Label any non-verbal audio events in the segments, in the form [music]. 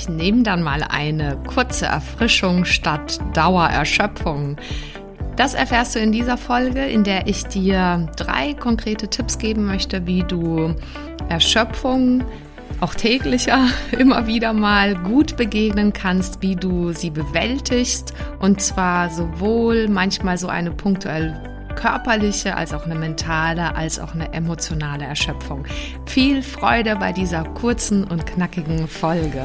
Ich nehme dann mal eine kurze Erfrischung statt Dauererschöpfung. Das erfährst du in dieser Folge, in der ich dir drei konkrete Tipps geben möchte, wie du Erschöpfung auch täglicher [laughs] immer wieder mal gut begegnen kannst, wie du sie bewältigst und zwar sowohl manchmal so eine punktuell körperliche, als auch eine mentale, als auch eine emotionale Erschöpfung. Viel Freude bei dieser kurzen und knackigen Folge.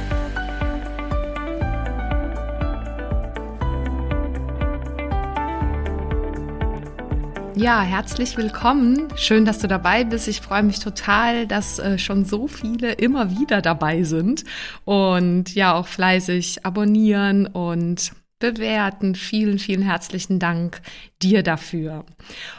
Ja, herzlich willkommen. Schön, dass du dabei bist. Ich freue mich total, dass äh, schon so viele immer wieder dabei sind und ja auch fleißig abonnieren und bewerten. Vielen, vielen herzlichen Dank dir dafür.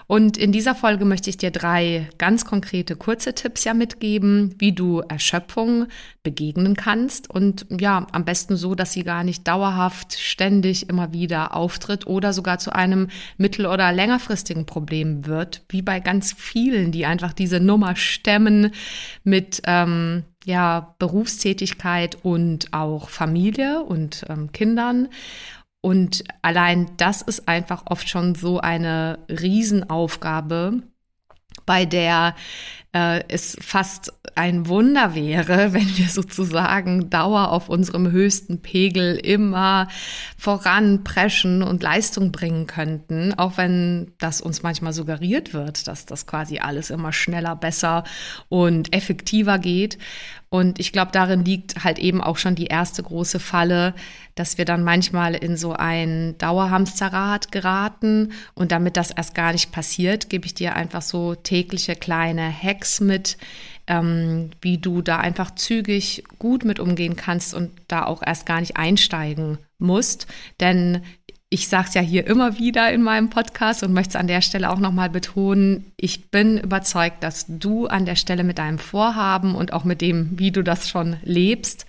Und in dieser Folge möchte ich dir drei ganz konkrete kurze Tipps ja mitgeben, wie du Erschöpfung begegnen kannst und ja, am besten so, dass sie gar nicht dauerhaft ständig immer wieder auftritt oder sogar zu einem mittel- oder längerfristigen Problem wird, wie bei ganz vielen, die einfach diese Nummer stemmen mit ähm, ja, Berufstätigkeit und auch Familie und ähm, Kindern. Und allein das ist einfach oft schon so eine Riesenaufgabe, bei der äh, es fast ein Wunder wäre, [laughs] wenn wir sozusagen Dauer auf unserem höchsten Pegel immer voranpreschen und Leistung bringen könnten, auch wenn das uns manchmal suggeriert wird, dass das quasi alles immer schneller, besser und effektiver geht. Und ich glaube, darin liegt halt eben auch schon die erste große Falle, dass wir dann manchmal in so ein Dauerhamsterrad geraten. Und damit das erst gar nicht passiert, gebe ich dir einfach so tägliche kleine Hacks mit, ähm, wie du da einfach zügig gut mit umgehen kannst und da auch erst gar nicht einsteigen musst. Denn ich sage es ja hier immer wieder in meinem Podcast und möchte es an der Stelle auch nochmal betonen. Ich bin überzeugt, dass du an der Stelle mit deinem Vorhaben und auch mit dem, wie du das schon lebst,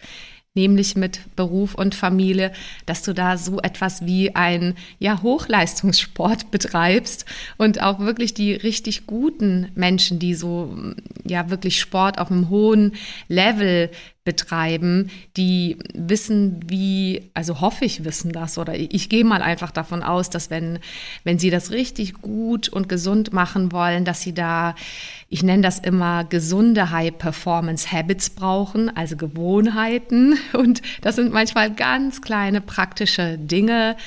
nämlich mit Beruf und Familie, dass du da so etwas wie ein ja Hochleistungssport [laughs] betreibst und auch wirklich die richtig guten Menschen, die so ja wirklich Sport auf einem hohen Level betreiben, die wissen, wie, also hoffe ich wissen das oder ich gehe mal einfach davon aus, dass wenn, wenn sie das richtig gut und gesund machen wollen, dass sie da, ich nenne das immer gesunde High-Performance-Habits brauchen, also Gewohnheiten. [laughs] Und das sind manchmal ganz kleine praktische Dinge,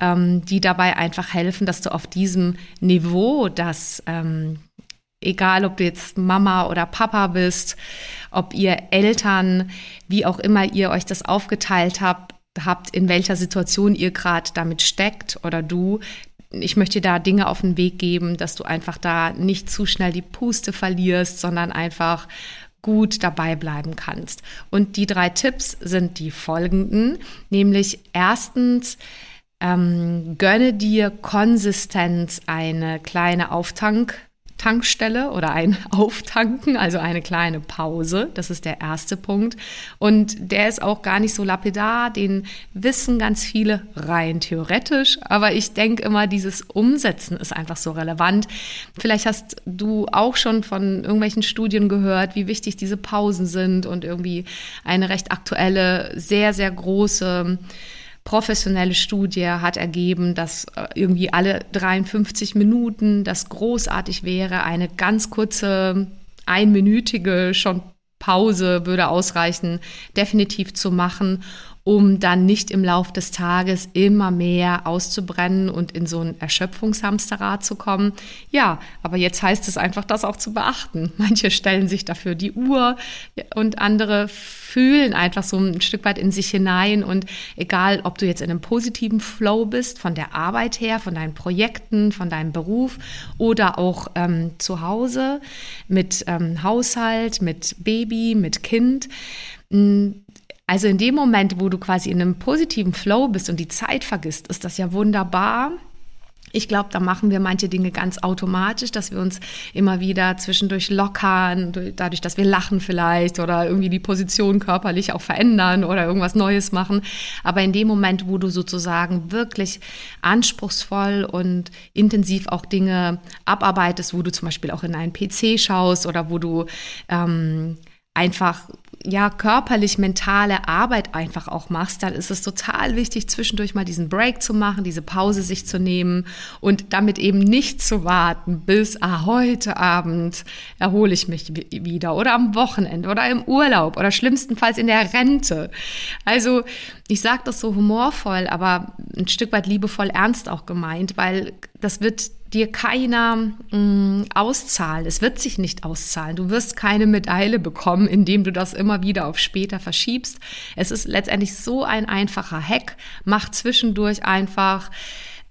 ähm, die dabei einfach helfen, dass du auf diesem Niveau, das ähm, egal ob du jetzt Mama oder Papa bist, ob ihr Eltern, wie auch immer ihr euch das aufgeteilt habt, habt, in welcher Situation ihr gerade damit steckt oder du. Ich möchte da Dinge auf den Weg geben, dass du einfach da nicht zu schnell die Puste verlierst, sondern einfach gut dabei bleiben kannst. Und die drei Tipps sind die folgenden, nämlich erstens, ähm, gönne dir konsistent eine kleine Auftank- Tankstelle oder ein [laughs] Auftanken, also eine kleine Pause. Das ist der erste Punkt. Und der ist auch gar nicht so lapidar, den wissen ganz viele rein theoretisch. Aber ich denke immer, dieses Umsetzen ist einfach so relevant. Vielleicht hast du auch schon von irgendwelchen Studien gehört, wie wichtig diese Pausen sind und irgendwie eine recht aktuelle, sehr, sehr große professionelle Studie hat ergeben, dass äh, irgendwie alle 53 Minuten das großartig wäre. Eine ganz kurze, einminütige schon Pause würde ausreichen, definitiv zu machen. Um dann nicht im Lauf des Tages immer mehr auszubrennen und in so ein Erschöpfungshamsterrad zu kommen. Ja, aber jetzt heißt es einfach, das auch zu beachten. [laughs] Manche stellen sich dafür die Uhr und andere fühlen einfach so ein Stück weit in sich hinein und egal, ob du jetzt in einem positiven Flow bist, von der Arbeit her, von deinen Projekten, von deinem Beruf oder auch ähm, zu Hause mit ähm, Haushalt, mit Baby, mit Kind, also in dem Moment, wo du quasi in einem positiven Flow bist und die Zeit vergisst, ist das ja wunderbar. Ich glaube, da machen wir manche Dinge ganz automatisch, dass wir uns immer wieder zwischendurch lockern, dadurch, dass wir lachen vielleicht oder irgendwie die Position körperlich auch verändern oder irgendwas Neues machen. Aber in dem Moment, wo du sozusagen wirklich anspruchsvoll und intensiv auch Dinge abarbeitest, wo du zum Beispiel auch in einen PC schaust oder wo du ähm, einfach ja körperlich mentale Arbeit einfach auch machst, dann ist es total wichtig, zwischendurch mal diesen Break zu machen, diese Pause sich zu nehmen und damit eben nicht zu warten, bis ah, heute Abend erhole ich mich wieder oder am Wochenende oder im Urlaub oder schlimmstenfalls in der Rente. Also ich sage das so humorvoll, aber ein Stück weit liebevoll ernst auch gemeint, weil das wird dir keiner mh, mm, auszahlen. Es wird sich nicht auszahlen. Du wirst keine Medaille bekommen, indem du das immer wieder auf später verschiebst. Es ist letztendlich so ein einfacher Hack. Mach zwischendurch einfach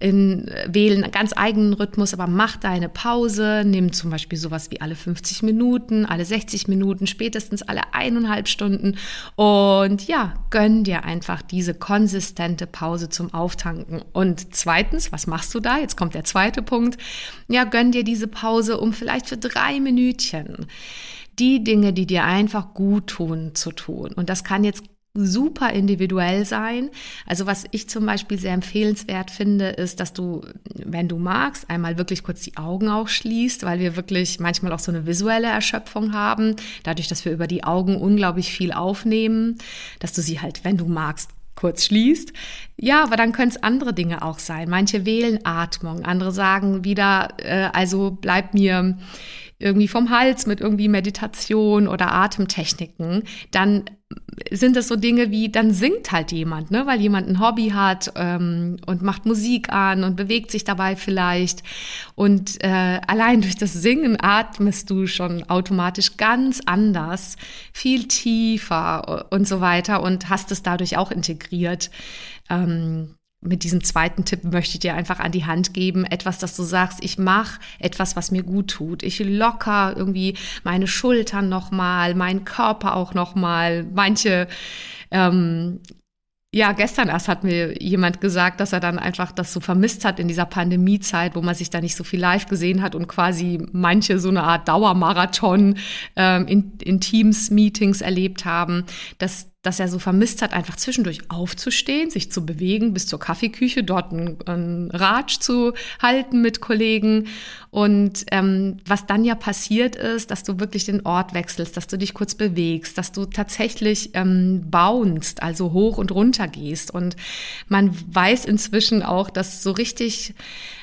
in, wählen einen ganz eigenen Rhythmus, aber mach deine Pause, nimm zum Beispiel sowas wie alle 50 Minuten, alle 60 Minuten, spätestens alle eineinhalb Stunden und ja, gönn dir einfach diese konsistente Pause zum Auftanken. Und zweitens, was machst du da? Jetzt kommt der zweite Punkt. Ja, gönn dir diese Pause um vielleicht für drei Minütchen die Dinge, die dir einfach gut tun, zu tun. Und das kann jetzt super individuell sein. Also was ich zum Beispiel sehr empfehlenswert finde, ist, dass du, wenn du magst, einmal wirklich kurz die Augen auch schließt, weil wir wirklich manchmal auch so eine visuelle Erschöpfung haben, dadurch, dass wir über die Augen unglaublich viel aufnehmen, dass du sie halt, wenn du magst, kurz schließt. Ja, aber dann können es andere Dinge auch sein. Manche wählen Atmung, andere sagen wieder, äh, also bleib mir irgendwie vom Hals mit irgendwie Meditation oder Atemtechniken, dann sind das so Dinge wie, dann singt halt jemand, ne, weil jemand ein Hobby hat ähm, und macht Musik an und bewegt sich dabei vielleicht. Und äh, allein durch das Singen atmest du schon automatisch ganz anders, viel tiefer und so weiter und hast es dadurch auch integriert. Ähm, mit diesem zweiten Tipp möchte ich dir einfach an die Hand geben, etwas, dass du sagst, ich mache etwas, was mir gut tut. Ich locker irgendwie meine Schultern nochmal, meinen Körper auch nochmal. Manche ähm, ja, gestern erst hat mir jemand gesagt, dass er dann einfach das so vermisst hat in dieser Pandemiezeit, wo man sich da nicht so viel live gesehen hat und quasi manche so eine Art Dauermarathon ähm, in, in Teams-Meetings erlebt haben, dass dass er so vermisst hat, einfach zwischendurch aufzustehen, sich zu bewegen, bis zur Kaffeeküche, dort einen, Ratsch zu halten mit Kollegen. Und ähm, was dann ja passiert ist, dass du wirklich den Ort wechselst, dass du dich kurz bewegst, dass du tatsächlich ähm, bounst, also hoch und runter gehst. Und man weiß inzwischen auch, dass so richtig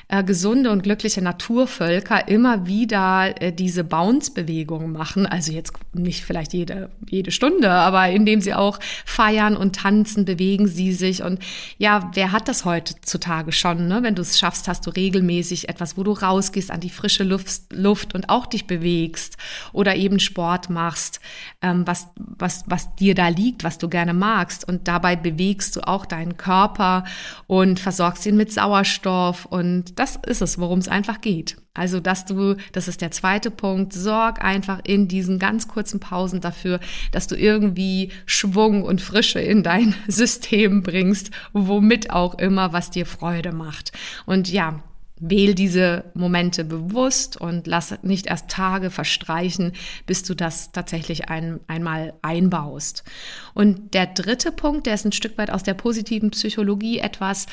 äh, gesunde und glückliche Naturvölker immer wieder äh, diese Bounce-Bewegung machen. Also jetzt nicht vielleicht jede, jede Stunde, aber indem sie auch feiern und tanzen, bewegen sie sich. Und ja, wer hat das heutzutage schon? Ne? Wenn du es schaffst, hast du regelmäßig etwas, wo du rausgehst an die frische Luft, Luft und auch dich bewegst oder eben Sport machst, ähm, was, was, was dir da liegt, was du gerne magst. Und dabei bewegst du auch deinen Körper und versorgst ihn mit Sauerstoff und das ist es, worum es einfach geht. Also, dass du, das ist der zweite Punkt, sorg einfach in diesen ganz kurzen Pausen dafür, dass du irgendwie Schwung und Frische in dein [laughs] System bringst, womit auch immer, was dir Freude macht. Und ja, Wähl diese Momente bewusst und lass nicht erst Tage verstreichen, bis du das tatsächlich ein, einmal einbaust. Und der dritte Punkt, der ist ein Stück weit aus der positiven Psychologie etwas,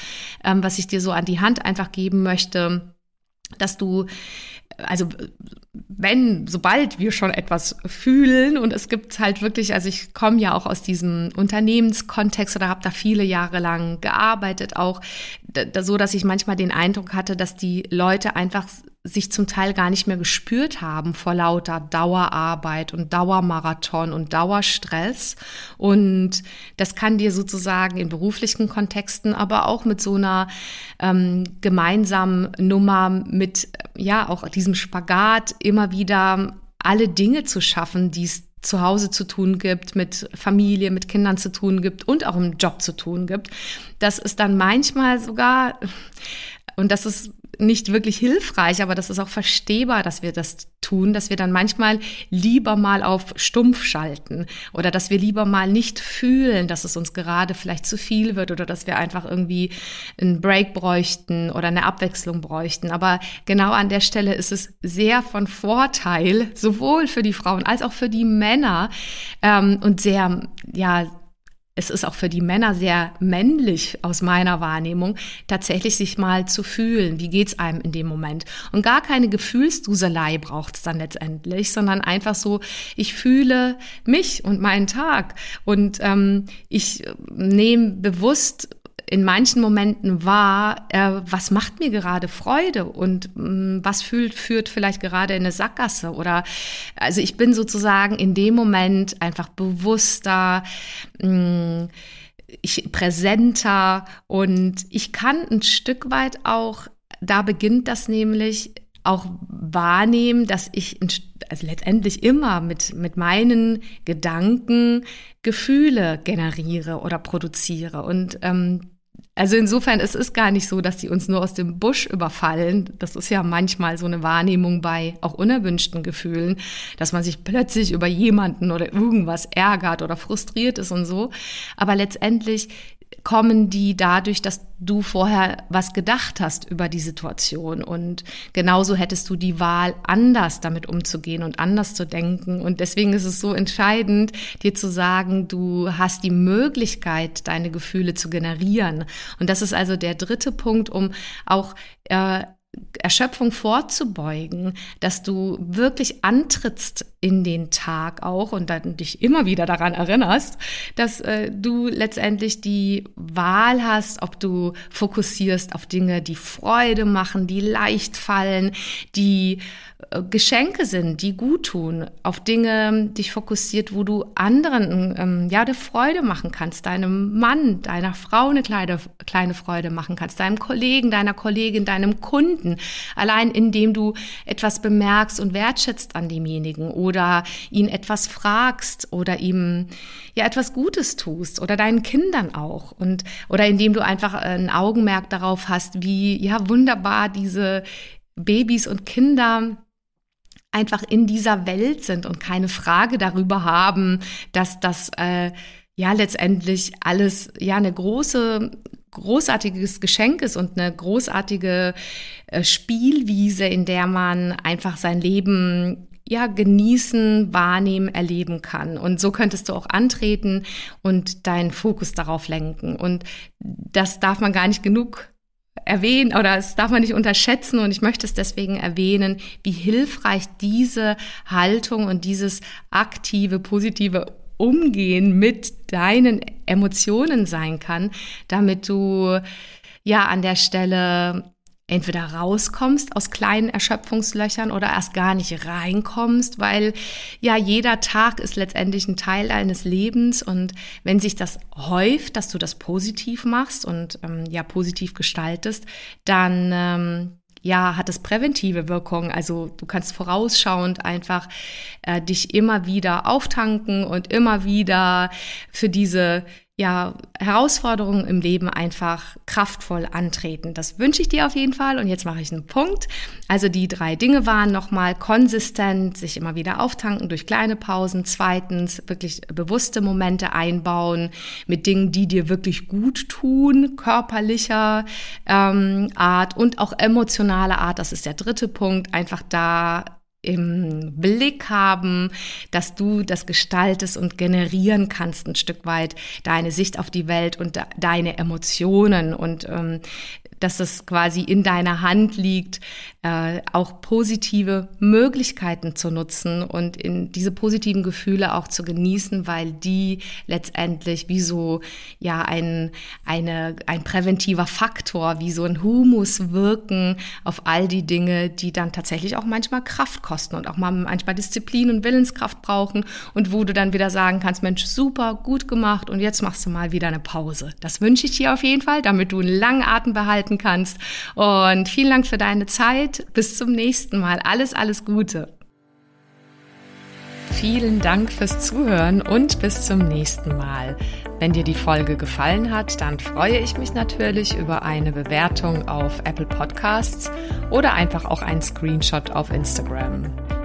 ähm, was ich dir so an die Hand einfach geben möchte, dass du also wenn, sobald wir schon etwas fühlen und es gibt halt wirklich, also ich komme ja auch aus diesem Unternehmenskontext oder habe da viele Jahre lang gearbeitet, auch so, dass ich manchmal den Eindruck hatte, dass die Leute einfach sich zum Teil gar nicht mehr gespürt haben vor lauter Dauerarbeit und Dauermarathon und Dauerstress. Und das kann dir sozusagen in beruflichen Kontexten, aber auch mit so einer ähm, gemeinsamen Nummer, mit ja auch diesem Spagat immer wieder alle Dinge zu schaffen, die es zu Hause zu tun gibt, mit Familie, mit Kindern zu tun gibt und auch im Job zu tun gibt. Das ist dann manchmal sogar, und das ist nicht wirklich hilfreich, aber das ist auch verstehbar, dass wir das tun, dass wir dann manchmal lieber mal auf stumpf schalten oder dass wir lieber mal nicht fühlen, dass es uns gerade vielleicht zu viel wird oder dass wir einfach irgendwie einen Break bräuchten oder eine Abwechslung bräuchten. Aber genau an der Stelle ist es sehr von Vorteil, sowohl für die Frauen als auch für die Männer ähm, und sehr, ja, es ist auch für die Männer sehr männlich aus meiner Wahrnehmung, tatsächlich sich mal zu fühlen, wie geht's einem in dem Moment. Und gar keine Gefühlsduselei braucht's dann letztendlich, sondern einfach so, ich fühle mich und meinen Tag und ähm, ich nehme bewusst in manchen Momenten wahr, äh, was macht mir gerade Freude? Und mh, mm, was fühlt, führt vielleicht gerade in eine Sackgasse? Oder also ich bin sozusagen in dem Moment einfach bewusster, mh, mm, ich präsenter. Und ich kann ein Stück weit auch, da beginnt das nämlich, auch wahrnehmen, dass ich also letztendlich immer mit, mit meinen Gedanken Gefühle generiere oder produziere. Und ähm, also insofern, es ist gar nicht so, dass die uns nur aus dem Busch überfallen. Das ist ja manchmal so eine Wahrnehmung bei auch unerwünschten Gefühlen, dass man sich plötzlich über jemanden oder irgendwas ärgert oder frustriert ist und so. Aber letztendlich kommen die dadurch, dass du vorher was gedacht hast über die Situation. Und genauso hättest du die Wahl, anders damit umzugehen und anders zu denken. Und deswegen ist es so entscheidend, dir zu sagen, du hast die Möglichkeit, deine Gefühle zu generieren. Und das ist also der dritte Punkt, um auch äh, Erschöpfung vorzubeugen, dass du wirklich antrittst in den Tag auch und dann dich immer wieder daran erinnerst, dass äh, du letztendlich die Wahl hast, ob du fokussierst auf Dinge, die Freude machen, die leicht fallen, die Geschenke sind, die gut tun, auf Dinge dich fokussiert, wo du anderen ähm, ja eine Freude machen kannst, deinem Mann, deiner Frau eine kleine, kleine Freude machen kannst, deinem Kollegen, deiner Kollegin, deinem Kunden, allein indem du etwas bemerkst und wertschätzt an demjenigen oder ihn etwas fragst oder ihm ja etwas Gutes tust oder deinen Kindern auch und oder indem du einfach ein Augenmerk darauf hast, wie ja wunderbar diese Babys und Kinder einfach in dieser Welt sind und keine Frage darüber haben, dass das äh, ja letztendlich alles ja eine große großartiges Geschenk ist und eine großartige äh, Spielwiese, in der man einfach sein Leben ja, genießen, wahrnehmen, erleben kann. Und so könntest du auch antreten und deinen Fokus darauf lenken. Und das darf man gar nicht genug erwähnen oder es darf man nicht unterschätzen und ich möchte es deswegen erwähnen, wie hilfreich diese Haltung und dieses aktive, positive Umgehen mit deinen Emotionen sein kann, damit du ja an der Stelle entweder rauskommst aus kleinen Erschöpfungslöchern oder erst gar nicht reinkommst, weil ja jeder Tag ist letztendlich ein Teil deines Lebens und wenn sich das häuft, dass du das positiv machst und ähm, ja positiv gestaltest, dann ähm, ja, hat es präventive Wirkung. Also du kannst vorausschauend einfach äh, dich immer wieder auftanken und immer wieder für diese ja, Herausforderungen im Leben einfach kraftvoll antreten. Das wünsche ich dir auf jeden Fall. Und jetzt mache ich einen Punkt. Also die drei Dinge waren nochmal konsistent, sich immer wieder auftanken durch kleine Pausen. Zweitens, wirklich bewusste Momente einbauen mit Dingen, die dir wirklich gut tun, körperlicher ähm, Art und auch emotionale Art. Das ist der dritte Punkt. Einfach da im Blick haben, dass du das gestaltest und generieren kannst ein Stück weit deine Sicht auf die Welt und deine Emotionen. Und ähm, dass es quasi in deiner Hand liegt, äh, auch positive Möglichkeiten zu nutzen und in diese positiven Gefühle auch zu genießen, weil die letztendlich wie so ja ein, eine, ein präventiver Faktor, wie so ein Humus wirken auf all die Dinge, die dann tatsächlich auch manchmal Kraft kosten und auch mal manchmal Disziplin und Willenskraft brauchen und wo du dann wieder sagen kannst, Mensch, super, gut gemacht und jetzt machst du mal wieder eine Pause. Das wünsche ich dir auf jeden Fall, damit du einen langen Atem behalten kannst. Und vielen Dank für deine Zeit. Bis zum nächsten Mal. Alles, alles Gute. Vielen Dank fürs Zuhören und bis zum nächsten Mal. Wenn dir die Folge gefallen hat, dann freue ich mich natürlich über eine Bewertung auf Apple Podcasts oder einfach auch einen Screenshot auf Instagram.